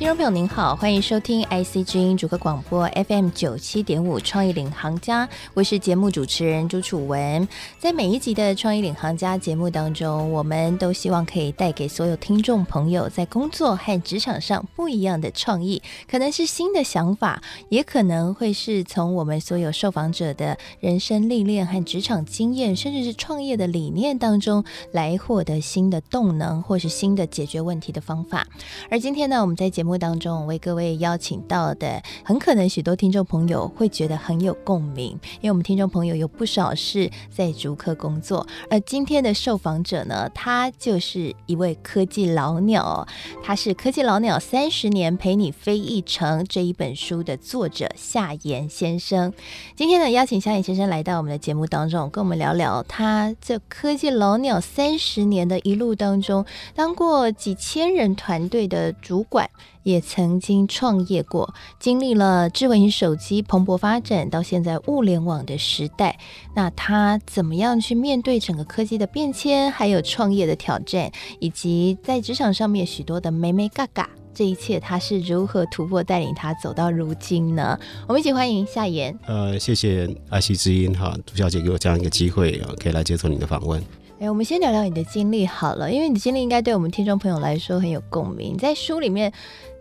听众朋友您好，欢迎收听 IC 之音主客广播 FM 九七点五创意领航家，我是节目主持人朱楚文。在每一集的创意领航家节目当中，我们都希望可以带给所有听众朋友在工作和职场上不一样的创意，可能是新的想法，也可能会是从我们所有受访者的人生历练和职场经验，甚至是创业的理念当中来获得新的动能，或是新的解决问题的方法。而今天呢，我们在节目目当中为各位邀请到的，很可能许多听众朋友会觉得很有共鸣，因为我们听众朋友有不少是在竹科工作。而今天的受访者呢，他就是一位科技老鸟，他是《科技老鸟三十年陪你飞一程》这一本书的作者夏言先生。今天呢，邀请夏言先生来到我们的节目当中，跟我们聊聊他这科技老鸟三十年的一路当中，当过几千人团队的主管。也曾经创业过，经历了智慧型手机蓬勃发展到现在物联网的时代，那他怎么样去面对整个科技的变迁，还有创业的挑战，以及在职场上面许多的美眉嘎嘎，这一切他是如何突破，带领他走到如今呢？我们一起欢迎夏言。呃，谢谢爱惜之音哈，朱小姐给我这样一个机会啊，可以来接受你的访问。哎，我们先聊聊你的经历好了，因为你的经历应该对我们听众朋友来说很有共鸣，在书里面。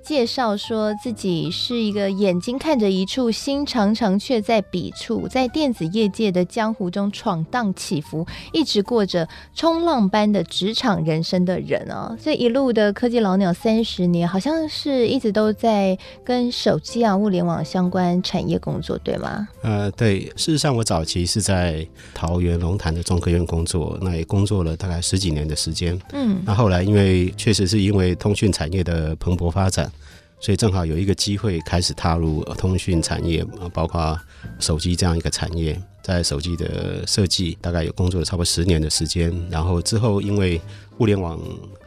介绍说自己是一个眼睛看着一处，心常常却在彼处，在电子业界的江湖中闯荡起伏，一直过着冲浪般的职场人生的人哦。这一路的科技老鸟三十年，好像是一直都在跟手机啊、物联网相关产业工作，对吗？呃，对。事实上，我早期是在桃园龙潭的中科院工作，那也工作了大概十几年的时间。嗯，那后来因为确实是因为通讯产业的蓬勃发展。所以正好有一个机会开始踏入通讯产业啊，包括手机这样一个产业，在手机的设计大概有工作了差不多十年的时间，然后之后因为物联网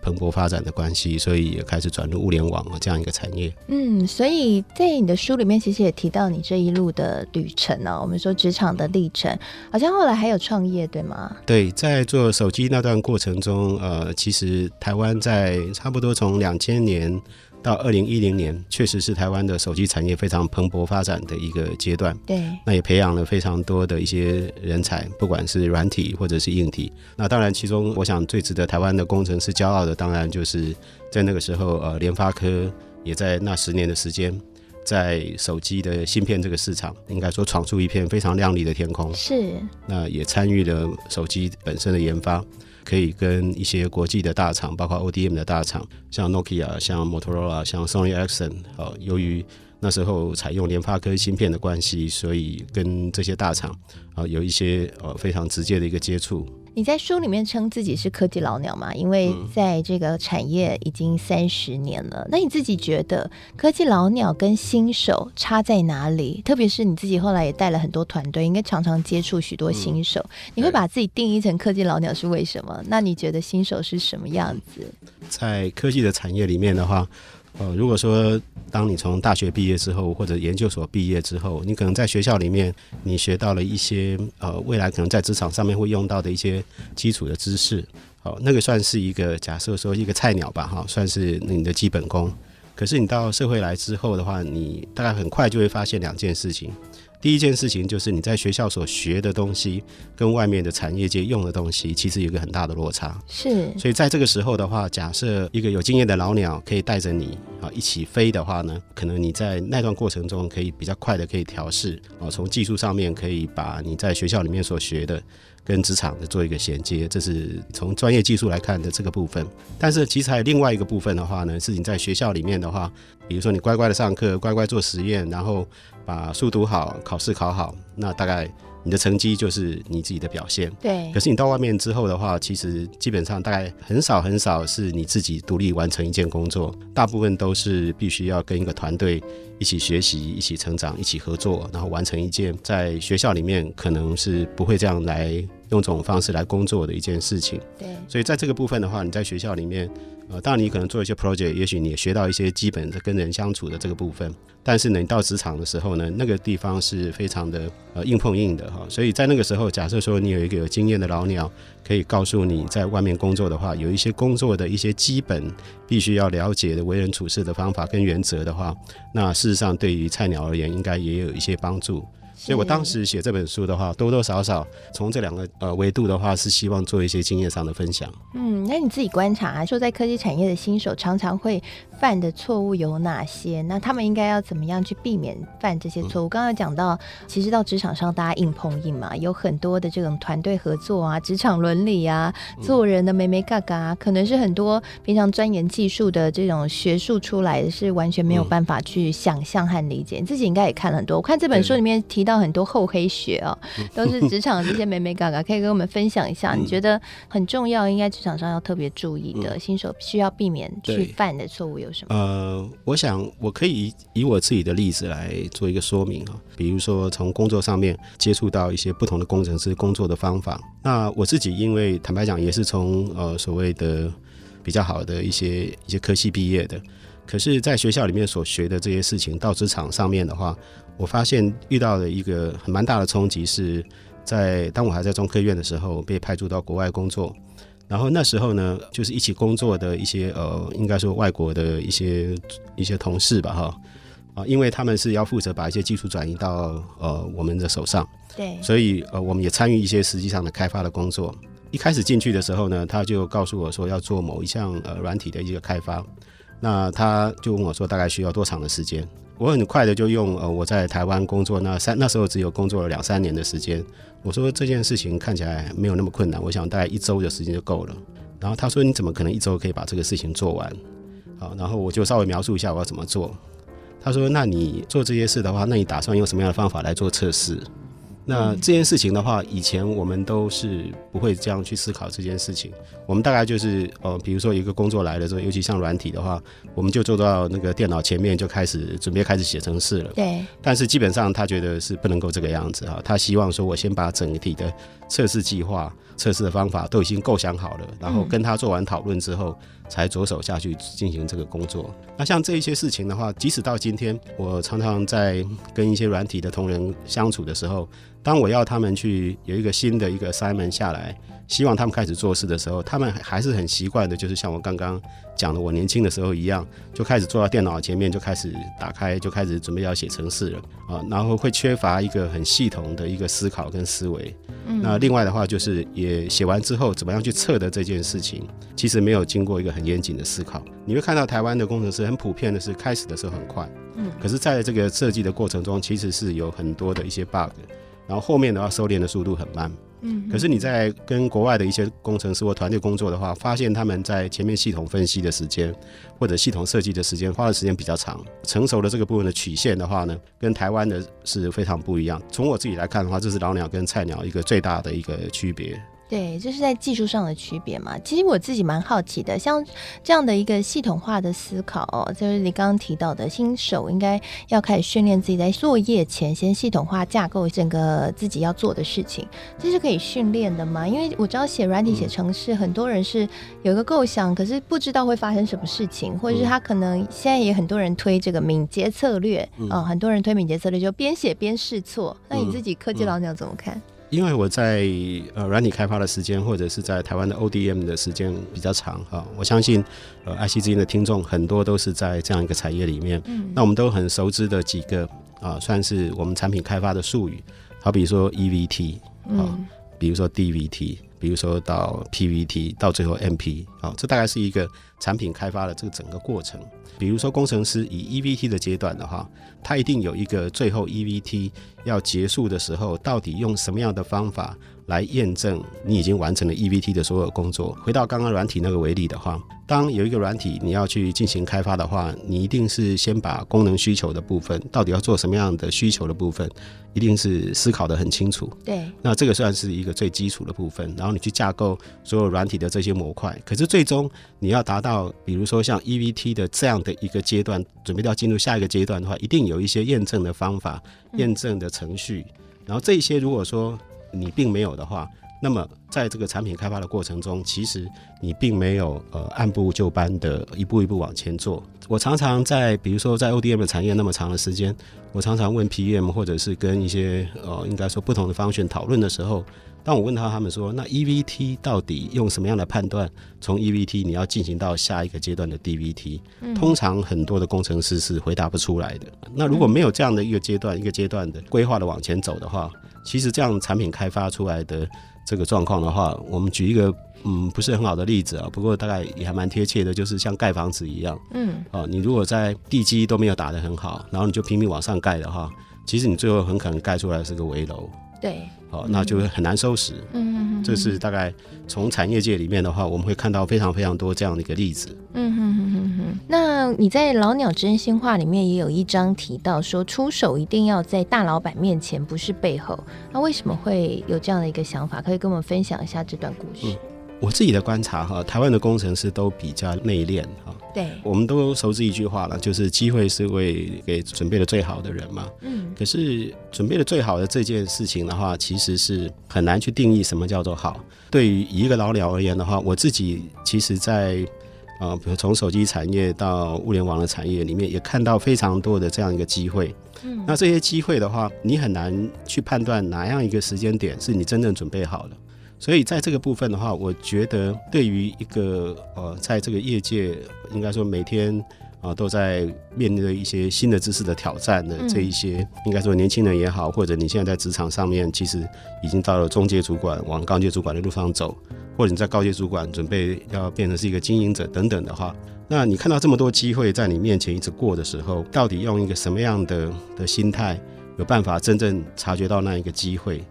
蓬勃发展的关系，所以也开始转入物联网这样一个产业。嗯，所以在你的书里面其实也提到你这一路的旅程呢、啊，我们说职场的历程，好像后来还有创业，对吗？对，在做手机那段过程中，呃，其实台湾在差不多从两千年。到二零一零年，确实是台湾的手机产业非常蓬勃发展的一个阶段。对，那也培养了非常多的一些人才，不管是软体或者是硬体。那当然，其中我想最值得台湾的工程师骄傲的，当然就是在那个时候，呃，联发科也在那十年的时间，在手机的芯片这个市场，应该说闯出一片非常亮丽的天空。是，那也参与了手机本身的研发。可以跟一些国际的大厂，包括 ODM 的大厂，像 Nokia、像 Motorola、像 Sony Ericsson，哦，由于那时候采用联发科芯片的关系，所以跟这些大厂啊有一些呃非常直接的一个接触。你在书里面称自己是科技老鸟嘛？因为在这个产业已经三十年了。嗯。那你自己觉得科技老鸟跟新手差在哪里？特别是你自己后来也带了很多团队，应该常常接触许多新手。嗯。你会把自己定义成科技老鸟是为什么？那你觉得新手是什么样子？在科技的产业里面的话。呃，如果说当你从大学毕业之后，或者研究所毕业之后，你可能在学校里面你学到了一些呃，未来可能在职场上面会用到的一些基础的知识，好，那个算是一个假设说一个菜鸟吧，哈，算是你的基本功。可是你到社会来之后的话，你大概很快就会发现两件事情。第一件事情就是你在学校所学的东西，跟外面的产业界用的东西，其实有一个很大的落差。是，所以在这个时候的话，假设一个有经验的老鸟可以带着你啊一起飞的话呢，可能你在那段过程中可以比较快的可以调试啊，从技术上面可以把你在学校里面所学的跟职场的做一个衔接，这是从专业技术来看的这个部分。但是其实还有另外一个部分的话呢，是你在学校里面的话，比如说你乖乖的上课，乖乖做实验，然后。把书读好，考试考好，那大概你的成绩就是你自己的表现。对。可是你到外面之后的话，其实基本上大概很少很少是你自己独立完成一件工作，大部分都是必须要跟一个团队一起学习、一起成长、一起合作，然后完成一件在学校里面可能是不会这样来用这种方式来工作的一件事情。对，所以在这个部分的话，你在学校里面，呃，当然你可能做一些 project，也许你也学到一些基本的跟人相处的这个部分。但是呢，你到职场的时候呢，那个地方是非常的呃硬碰硬的哈。所以在那个时候，假设说你有一个有经验的老鸟，可以告诉你在外面工作的话，有一些工作的一些基本必须要了解的为人处事的方法跟原则的话，那事实上对于菜鸟而言，应该也有一些帮助。所以我当时写这本书的话，多多少少从这两个呃维度的话，是希望做一些经验上的分享。嗯，那你自己观察啊，说在科技产业的新手常常会犯的错误有哪些？那他们应该要怎么样去避免犯这些错误？刚刚讲到，其实到职场上大家硬碰硬嘛，有很多的这种团队合作啊、职场伦理啊、做人的眉眉嘎嘎啊，可能是很多平常钻研技术的这种学术出来的是完全没有办法去想象和理解。你自己应该也看了很多，我看这本书里面提到。到很多厚黑学哦，都是职场这些美美嘎嘎，可以跟我们分享一下。你觉得很重要，应该职场上要特别注意的，新手需要避免去犯的错误有什么？呃，我想我可以以，以我自己的例子来做一个说明啊。比如说，从工作上面接触到一些不同的工程师工作的方法。那我自己因为坦白讲，也是从呃所谓的比较好的一些一些科系毕业的。可是，在学校里面所学的这些事情，到职场上面的话，我发现遇到的一个很蛮大的冲击，是在当我还在中科院的时候，被派驻到国外工作。然后那时候呢，就是一起工作的一些呃，应该说外国的一些一些同事吧，哈啊，因为他们是要负责把一些技术转移到呃我们的手上，对，所以呃我们也参与一些实际上的开发的工作。一开始进去的时候呢，他就告诉我说要做某一项呃软体的一个开发。那他就问我说，大概需要多长的时间？我很快的就用呃我在台湾工作那三那时候只有工作了两三年的时间，我说这件事情看起来没有那么困难，我想大概一周的时间就够了。然后他说，你怎么可能一周可以把这个事情做完？好，然后我就稍微描述一下我要怎么做。他说，那你做这些事的话，那你打算用什么样的方法来做测试？那这件事情的话，以前我们都是不会这样去思考这件事情。我们大概就是，呃，比如说一个工作来了之后，尤其像软体的话，我们就坐到那个电脑前面就开始准备开始写程式了。对。但是基本上他觉得是不能够这个样子哈，他希望说我先把整体的测试计划、测试的方法都已经构想好了，然后跟他做完讨论之后，才着手下去进行这个工作。那像这一些事情的话，即使到今天，我常常在跟一些软体的同仁相处的时候。当我要他们去有一个新的一个 assignment 下来，希望他们开始做事的时候，他们还是很习惯的，就是像我刚刚讲的，我年轻的时候一样，就开始坐到电脑前面，就开始打开，就开始准备要写程式了啊，然后会缺乏一个很系统的一个思考跟思维。嗯。那另外的话，就是也写完之后，怎么样去测的这件事情，其实没有经过一个很严谨的思考。你会看到台湾的工程师很普遍的是开始的时候很快，嗯，可是在这个设计的过程中，其实是有很多的一些 bug。然后后面的话，收敛的速度很慢。可是你在跟国外的一些工程师或团队工作的话，发现他们在前面系统分析的时间或者系统设计的时间花的时间比较长。成熟的这个部分的曲线的话呢，跟台湾的是非常不一样。从我自己来看的话，这是老鸟跟菜鸟一个最大的一个区别。对，这是在技术上的区别嘛。其实我自己蛮好奇的，像这样的一个系统化的思考哦，就是你刚刚提到的，新手应该要开始训练自己在作业前先系统化架构整个自己要做的事情，这是可以训练的吗？因为我知道写软体、写程式，很多人是有一个构想，可是不知道会发生什么事情，或者是他可能现在也很多人推这个敏捷策略啊、嗯哦，很多人推敏捷策略就边写边试错。那你自己科技老鸟怎么看？因为我在呃软体开发的时间，或者是在台湾的 ODM 的时间比较长哈，我相信呃 IC 之音的听众很多都是在这样一个产业里面，嗯，那我们都很熟知的几个啊，算是我们产品开发的术语，好比说 EVT 啊，比如说 DVT，比如说到 PVT，到最后 MP 啊，这大概是一个产品开发的这个整个过程。比如说工程师以 EVT 的阶段的话，他一定有一个最后 EVT 要结束的时候，到底用什么样的方法来验证你已经完成了 EVT 的所有工作？回到刚刚软体那个为例的话，当有一个软体你要去进行开发的话，你一定是先把功能需求的部分，到底要做什么样的需求的部分，一定是思考的很清楚。对，那这个算是一个最基础的部分，然后你去架构所有软体的这些模块。可是最终你要达到，比如说像 EVT 的这样的一个阶段，准备要进入下一个阶段的话，一定有一些验证的方法、验证的程序。然后这些如果说你并没有的话，那么在这个产品开发的过程中，其实你并没有呃按部就班的一步一步往前做。我常常在比如说在 ODM 的产业那么长的时间，我常常问 PM 或者是跟一些呃应该说不同的方选讨论的时候。当我问他，他们说：“那 EVT 到底用什么样的判断？从 EVT 你要进行到下一个阶段的 DVT，嗯，通常很多的工程师是回答不出来的。那如果没有这样的一个阶段、一个阶段的规划的往前走的话，其实这样产品开发出来的这个状况的话，我们举一个嗯不是很好的例子啊，不过大概也还蛮贴切的，就是像盖房子一样，嗯，啊，你如果在地基都没有打得很好，然后你就拼命往上盖的话，其实你最后很可能盖出来是个危楼。”对，好，那就会很难收拾。嗯嗯嗯，这是大概从产业界里面的话，我们会看到非常非常多这样的一个例子。嗯哼哼哼哼。那你在老鸟真心话里面也有一章提到说，出手一定要在大老板面前，不是背后。那为什么会有这样的一个想法？可以跟我们分享一下这段故事。嗯我自己的观察哈，台湾的工程师都比较内敛哈。对，我们都熟知一句话了，就是机会是为给准备的最好的人嘛。嗯。可是准备的最好的这件事情的话，其实是很难去定义什么叫做好。对于一个老鸟而言的话，我自己其实在啊，比如从手机产业到物联网的产业里面，也看到非常多的这样一个机会。嗯。那这些机会的话，你很难去判断哪样一个时间点是你真正准备好了。所以在这个部分的话，我觉得对于一个呃，在这个业界应该说每天啊、呃、都在面对一些新的知识的挑战的这一些，嗯、应该说年轻人也好，或者你现在在职场上面其实已经到了中阶主管往高阶主管的路上走，或者你在高阶主管准备要变成是一个经营者等等的话，那你看到这么多机会在你面前一直过的时候，到底用一个什么样的的心态，有办法真正察觉到那一个机会？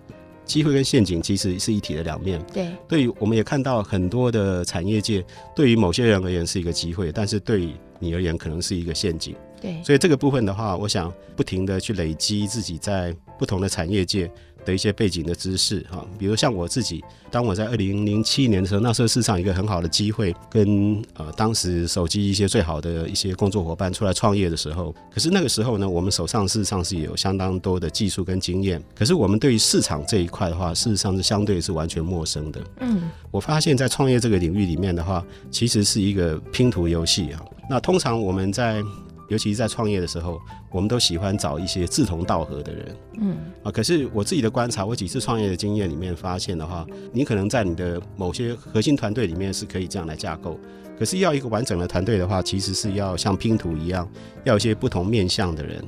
机会跟陷阱其实是一体的两面。对，对于我们也看到很多的产业界，对于某些人而言是一个机会，但是对你而言可能是一个陷阱。对，所以这个部分的话，我想不停的去累积自己在不同的产业界。的一些背景的知识哈，比如像我自己，当我在二零零七年的时候，那时候市场一个很好的机会，跟呃当时手机一些最好的一些工作伙伴出来创业的时候，可是那个时候呢，我们手上事实上是有相当多的技术跟经验，可是我们对于市场这一块的话，事实上是相对是完全陌生的。嗯，我发现，在创业这个领域里面的话，其实是一个拼图游戏啊。那通常我们在尤其是在创业的时候，我们都喜欢找一些志同道合的人。嗯啊，可是我自己的观察，我几次创业的经验里面发现的话，你可能在你的某些核心团队里面是可以这样来架构，可是要一个完整的团队的话，其实是要像拼图一样，要一些不同面向的人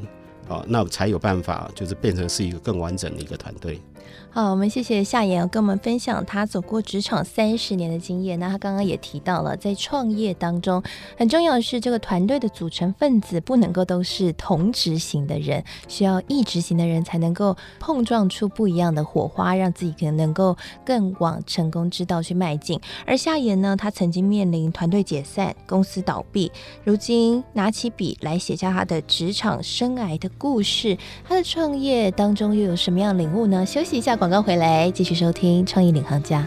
啊，那才有办法就是变成是一个更完整的一个团队。好，我们谢谢夏言跟我们分享他走过职场三十年的经验。那他刚刚也提到了，在创业当中，很重要的是这个团队的组成分子不能够都是同质型的人，需要异质型的人才能够碰撞出不一样的火花，让自己可能能够更往成功之道去迈进。而夏言呢，他曾经面临团队解散、公司倒闭，如今拿起笔来写下他的职场生涯的故事。他的创业当中又有什么样领悟呢？休息下。广告回来，继续收听《创意领航家》。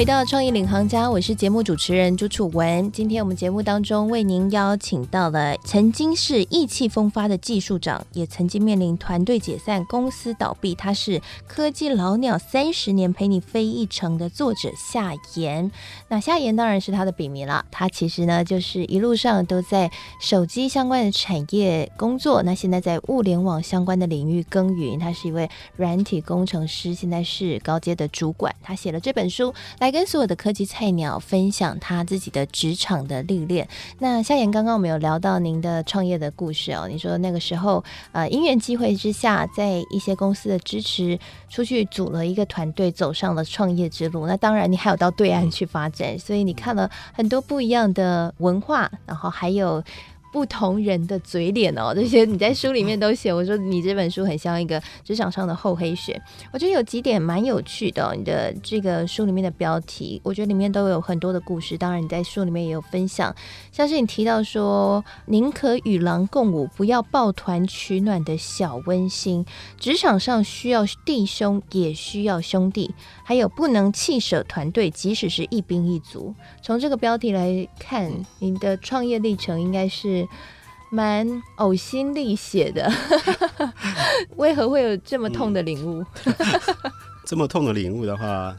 回到创意领航家，我是节目主持人朱楚文。今天我们节目当中为您邀请到了曾经是意气风发的技术长，也曾经面临团队解散、公司倒闭，他是科技老鸟三十年陪你飞一程的作者夏言。那夏言当然是他的笔名了，他其实呢就是一路上都在手机相关的产业工作，那现在在物联网相关的领域耕耘。他是一位软体工程师，现在是高阶的主管。他写了这本书。来跟所有的科技菜鸟分享他自己的职场的历练。那夏言，刚刚我们有聊到您的创业的故事哦。你说那个时候，呃，因缘机会之下，在一些公司的支持，出去组了一个团队，走上了创业之路。那当然，你还有到对岸去发展，所以你看了很多不一样的文化，然后还有。不同人的嘴脸哦，这些你在书里面都写。我说你这本书很像一个 职场上的厚黑学。我觉得有几点蛮有趣的哦，你的这个书里面的标题，我觉得里面都有很多的故事。当然你在书里面也有分享，像是你提到说，宁可与狼共舞，不要抱团取暖的小温馨。职场上需要弟兄，也需要兄弟，还有不能弃舍团队，即使是一兵一卒。从这个标题来看，你的创业历程应该是蛮呕心沥血的。为何会有这么痛的领悟？这么痛的领悟的话，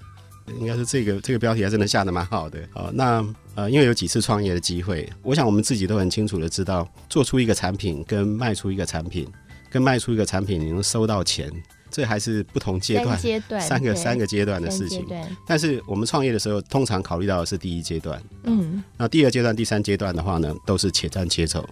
应该是这个这个标题还真的下的蛮好的。好，那呃，因为有几次创业的机会，我想我们自己都很清楚的知道，做出一个产品跟卖出一个产品，跟卖出一个产品，你能收到钱。这还是不同阶段，阶段三个三个阶段的事情。但是我们创业的时候，通常考虑到的是第一阶段。嗯，那第二阶段、第三阶段的话呢，都是且战且走。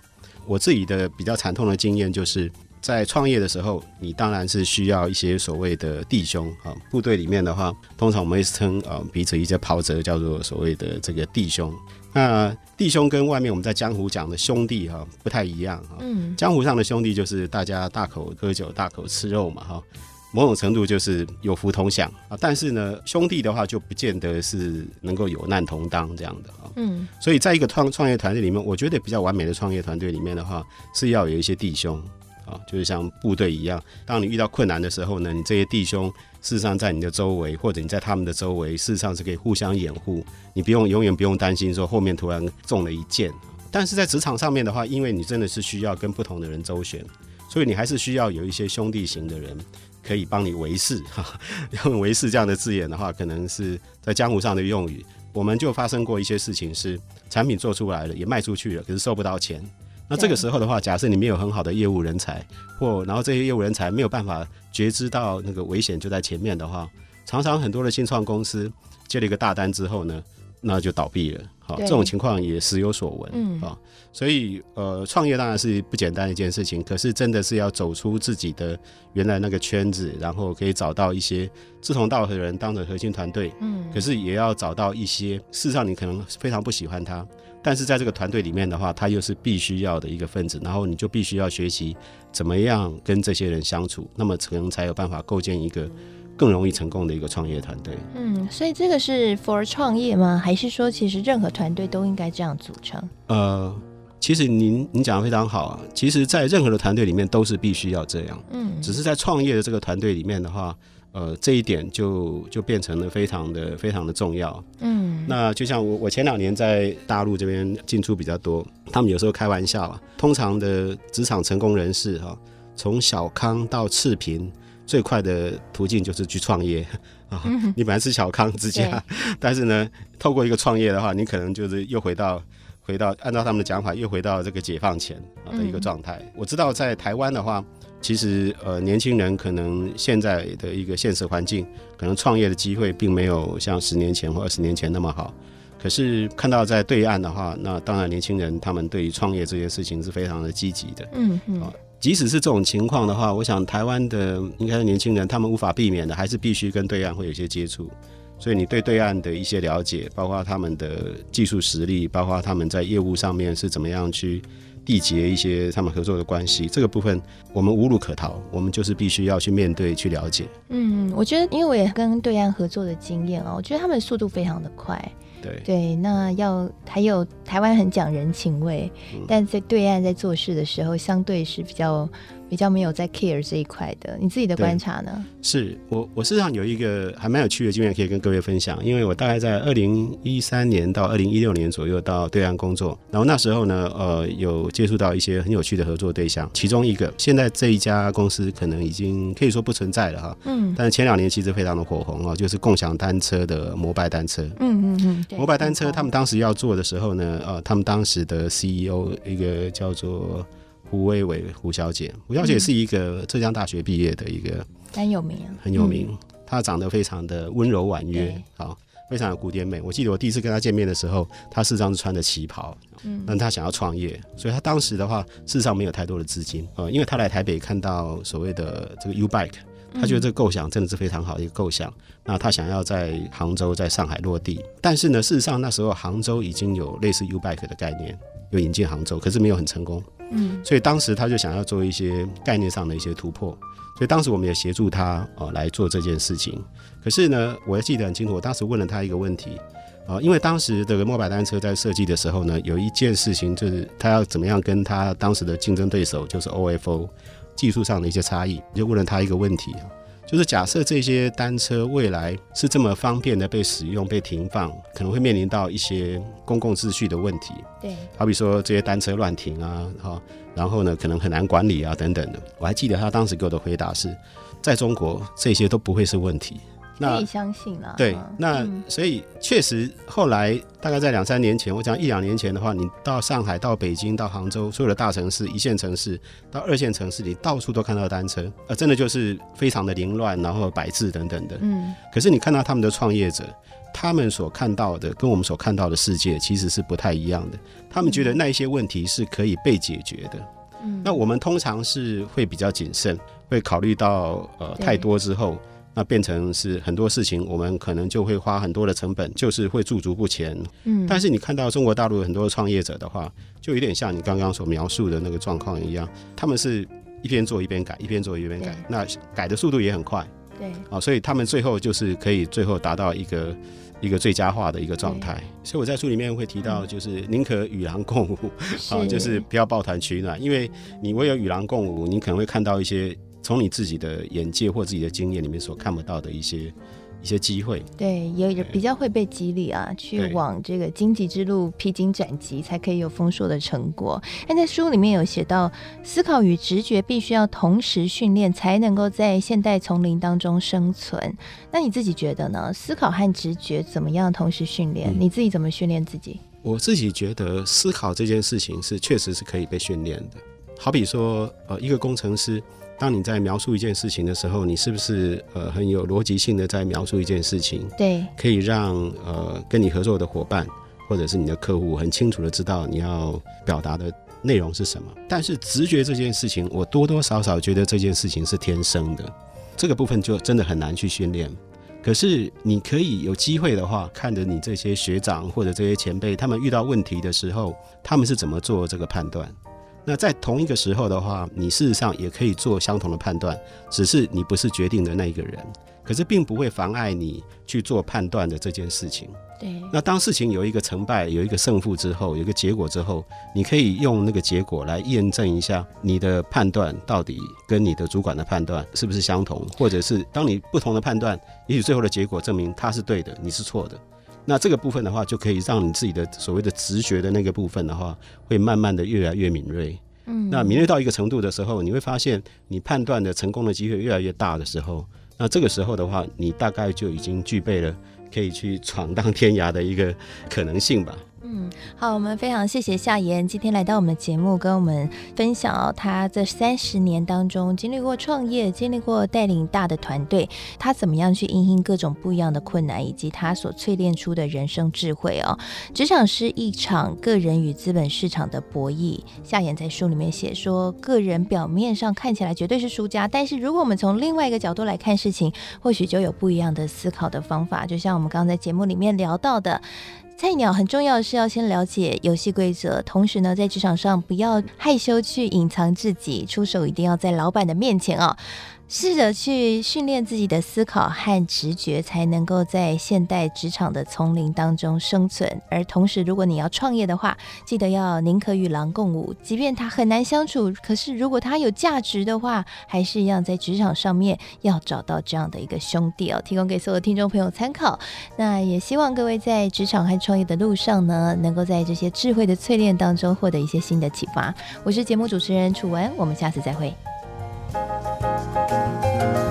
我自己的比较惨痛的经验，就是在创业的时候，你当然是需要一些所谓的弟兄啊。部队里面的话，通常我们会称啊彼此一些袍泽叫做所谓的这个弟兄。那弟兄跟外面我们在江湖讲的兄弟哈不太一样哈。嗯，江湖上的兄弟就是大家大口喝酒、大口吃肉嘛哈。某种程度就是有福同享啊，但是呢，兄弟的话就不见得是能够有难同当这样的啊。嗯，所以在一个创创业团队里面，我觉得比较完美的创业团队里面的话，是要有一些弟兄啊，就是像部队一样，当你遇到困难的时候呢，你这些弟兄事实上在你的周围，或者你在他们的周围，事实上是可以互相掩护，你不用永远不用担心说后面突然中了一箭。但是在职场上面的话，因为你真的是需要跟不同的人周旋，所以你还是需要有一些兄弟型的人。可以帮你维系哈，用维系这样的字眼的话，可能是在江湖上的用语。我们就发生过一些事情，是产品做出来了，也卖出去了，可是收不到钱。那这个时候的话，假设你没有很好的业务人才，或然后这些业务人才没有办法觉知到那个危险就在前面的话，常常很多的新创公司接了一个大单之后呢，那就倒闭了。好，这种情况也时有所闻。嗯啊，所以呃，创业当然是不简单的一件事情，可是真的是要走出自己的原来那个圈子，然后可以找到一些志同道合的人当成核心团队。嗯，可是也要找到一些事实上你可能非常不喜欢他，但是在这个团队里面的话，他又是必须要的一个分子，然后你就必须要学习怎么样跟这些人相处，那么可能才有办法构建一个。更容易成功的一个创业团队。嗯，所以这个是 for 创业吗？还是说其实任何团队都应该这样组成？呃，其实您您讲的非常好啊。其实，在任何的团队里面都是必须要这样。嗯，只是在创业的这个团队里面的话，呃，这一点就就变成了非常的非常的重要。嗯，那就像我我前两年在大陆这边进出比较多，他们有时候开玩笑啊，通常的职场成功人士哈，从小康到赤贫。最快的途径就是去创业 啊！你本来是小康之家，但是呢，透过一个创业的话，你可能就是又回到回到按照他们的讲法，又回到这个解放前啊的一个状态。我知道在台湾的话，其实呃年轻人可能现在的一个现实环境，可能创业的机会并没有像十年前或二十年前那么好。可是看到在对岸的话，那当然年轻人他们对于创业这件事情是非常的积极的。嗯嗯。即使是这种情况的话，我想台湾的应该是年轻人，他们无法避免的，还是必须跟对岸会有一些接触。所以你对对岸的一些了解，包括他们的技术实力，包括他们在业务上面是怎么样去缔结一些他们合作的关系，这个部分我们无路可逃，我们就是必须要去面对、去了解。嗯，我觉得，因为我也跟对岸合作的经验哦，我觉得他们速度非常的快。对对，那要还有台湾很讲人情味，嗯，但在对岸在做事的时候，相对是比较。比较没有在 care 这一块的，你自己的观察呢？是我我事实上有一个还蛮有趣的经验可以跟各位分享，因为我大概在二零一三年到二零一六年左右到对岸工作，然后那时候呢，呃，有接触到一些很有趣的合作对象，其中一个现在这一家公司可能已经可以说不存在了哈，嗯，但是前两年其实非常的火红哦，就是共享单车的摩拜单车，嗯嗯嗯，摩拜单车他们当时要做的时候呢，呃，他们当时的 CEO 一个叫做。胡薇薇，胡小姐，胡小姐是一个浙江大学毕业的一个，很有名，很有名。她长得非常的温柔婉约，好，非常的古典美。我记得我第一次跟她见面的时候，她事实上是穿着旗袍，嗯，但她想要创业，所以她当时的话，事实上没有太多的资金，呃，因为她来台北看到所谓的这个 U Bike，她觉得这个构想真的是非常好的一个构想。那她想要在杭州、在上海落地，但是呢，事实上那时候杭州已经有类似 U-Bike 的概念，有引进杭州，可是没有很成功。嗯，所以当时他就想要做一些概念上的一些突破，所以当时我们也协助他哦、呃、来做这件事情。可是呢，我还记得很清楚，我当时问了他一个问题啊、呃，因为当时这个摩拜单车在设计的时候呢，有一件事情就是他要怎么样跟他当时的竞争对手就是 OFO 技术上的一些差异，就问了他一个问题。就是假设这些单车未来是这么方便的被使用、被停放，可能会面临到一些公共秩序的问题。对，好比说这些单车乱停啊，哈，然后呢可能很难管理啊等等的。我还记得他当时给我的回答是，在中国这些都不会是问题。那可以相信了。对，那所以确实后来大概在两三年前，我讲一两年前的话，你到上海、到北京、到杭州，所有的大城市、一线城市到二线城市你，到处都看到单车，呃，真的就是非常的凌乱，然后摆置等等的。嗯。可是你看到他们的创业者，他们所看到的跟我们所看到的世界其实是不太一样的。他们觉得那一些问题是可以被解决的。嗯。那我们通常是会比较谨慎，会考虑到呃太多之后。那变成是很多事情，我们可能就会花很多的成本，就是会驻足不前。嗯，但是你看到中国大陆很多创业者的话，就有点像你刚刚所描述的那个状况一样，他们是一边做一边改，一边做一边改，那改的速度也很快。对，啊，所以他们最后就是可以最后达到一个一个最佳化的一个状态。所以我在书里面会提到，就是宁可与狼共舞，啊，就是不要抱团取暖，因为你唯有与狼共舞，你可能会看到一些。从你自己的眼界或自己的经验里面所看不到的一些一些机会，对，也比较会被激励啊，去往这个荆棘之路披荆斩棘，才可以有丰硕的成果。但在书里面有写到，思考与直觉必须要同时训练，才能够在现代丛林当中生存。那你自己觉得呢？思考和直觉怎么样同时训练？嗯，你自己怎么训练自己？我自己觉得思考这件事情是确实是可以被训练的。好比说，呃，一个工程师。当你在描述一件事情的时候，你是不是呃很有逻辑性的在描述一件事情？对，可以让呃跟你合作的伙伴或者是你的客户很清楚的知道你要表达的内容是什么。但是直觉这件事情，我多多少少觉得这件事情是天生的，这个部分就真的很难去训练。可是你可以有机会的话，看着你这些学长或者这些前辈，他们遇到问题的时候，他们是怎么做这个判断。那在同一个时候的话，你事实上也可以做相同的判断，只是你不是决定的那一个人，可是并不会妨碍你去做判断的这件事情。对。那当事情有一个成败、有一个胜负之后，有一个结果之后，你可以用那个结果来验证一下你的判断到底跟你的主管的判断是不是相同，或者是当你不同的判断，也许最后的结果证明他是对的，你是错的。那这个部分的话，就可以让你自己的所谓的直觉的那个部分的话，会慢慢的越来越敏锐。嗯，那敏锐到一个程度的时候，你会发现你判断的成功的机会越来越大的时候，那这个时候的话，你大概就已经具备了可以去闯荡天涯的一个可能性吧。嗯，好，我们非常谢谢夏言今天来到我们的节目，跟我们分享他这三十年当中经历过创业，经历过带领大的团队，他怎么样去应应各种不一样的困难，以及他所淬炼出的人生智慧哦。职场是一场个人与资本市场的博弈。夏言在书里面写说，个人表面上看起来绝对是输家，但是如果我们从另外一个角度来看事情，或许就有不一样的思考的方法。就像我们刚刚在节目里面聊到的。菜鸟很重要的是要先了解游戏规则，同时呢，在职场上不要害羞去隐藏自己，出手一定要在老板的面前啊。试着去训练自己的思考和直觉，才能够在现代职场的丛林当中生存。而同时，如果你要创业的话，记得要宁可与狼共舞，即便他很难相处，可是如果他有价值的话，还是一样在职场上面要找到这样的一个兄弟哦，提供给所有听众朋友参考。那也希望各位在职场和创业的路上呢，能够在这些智慧的淬炼当中获得一些新的启发。我是节目主持人楚文，我们下次再会。Música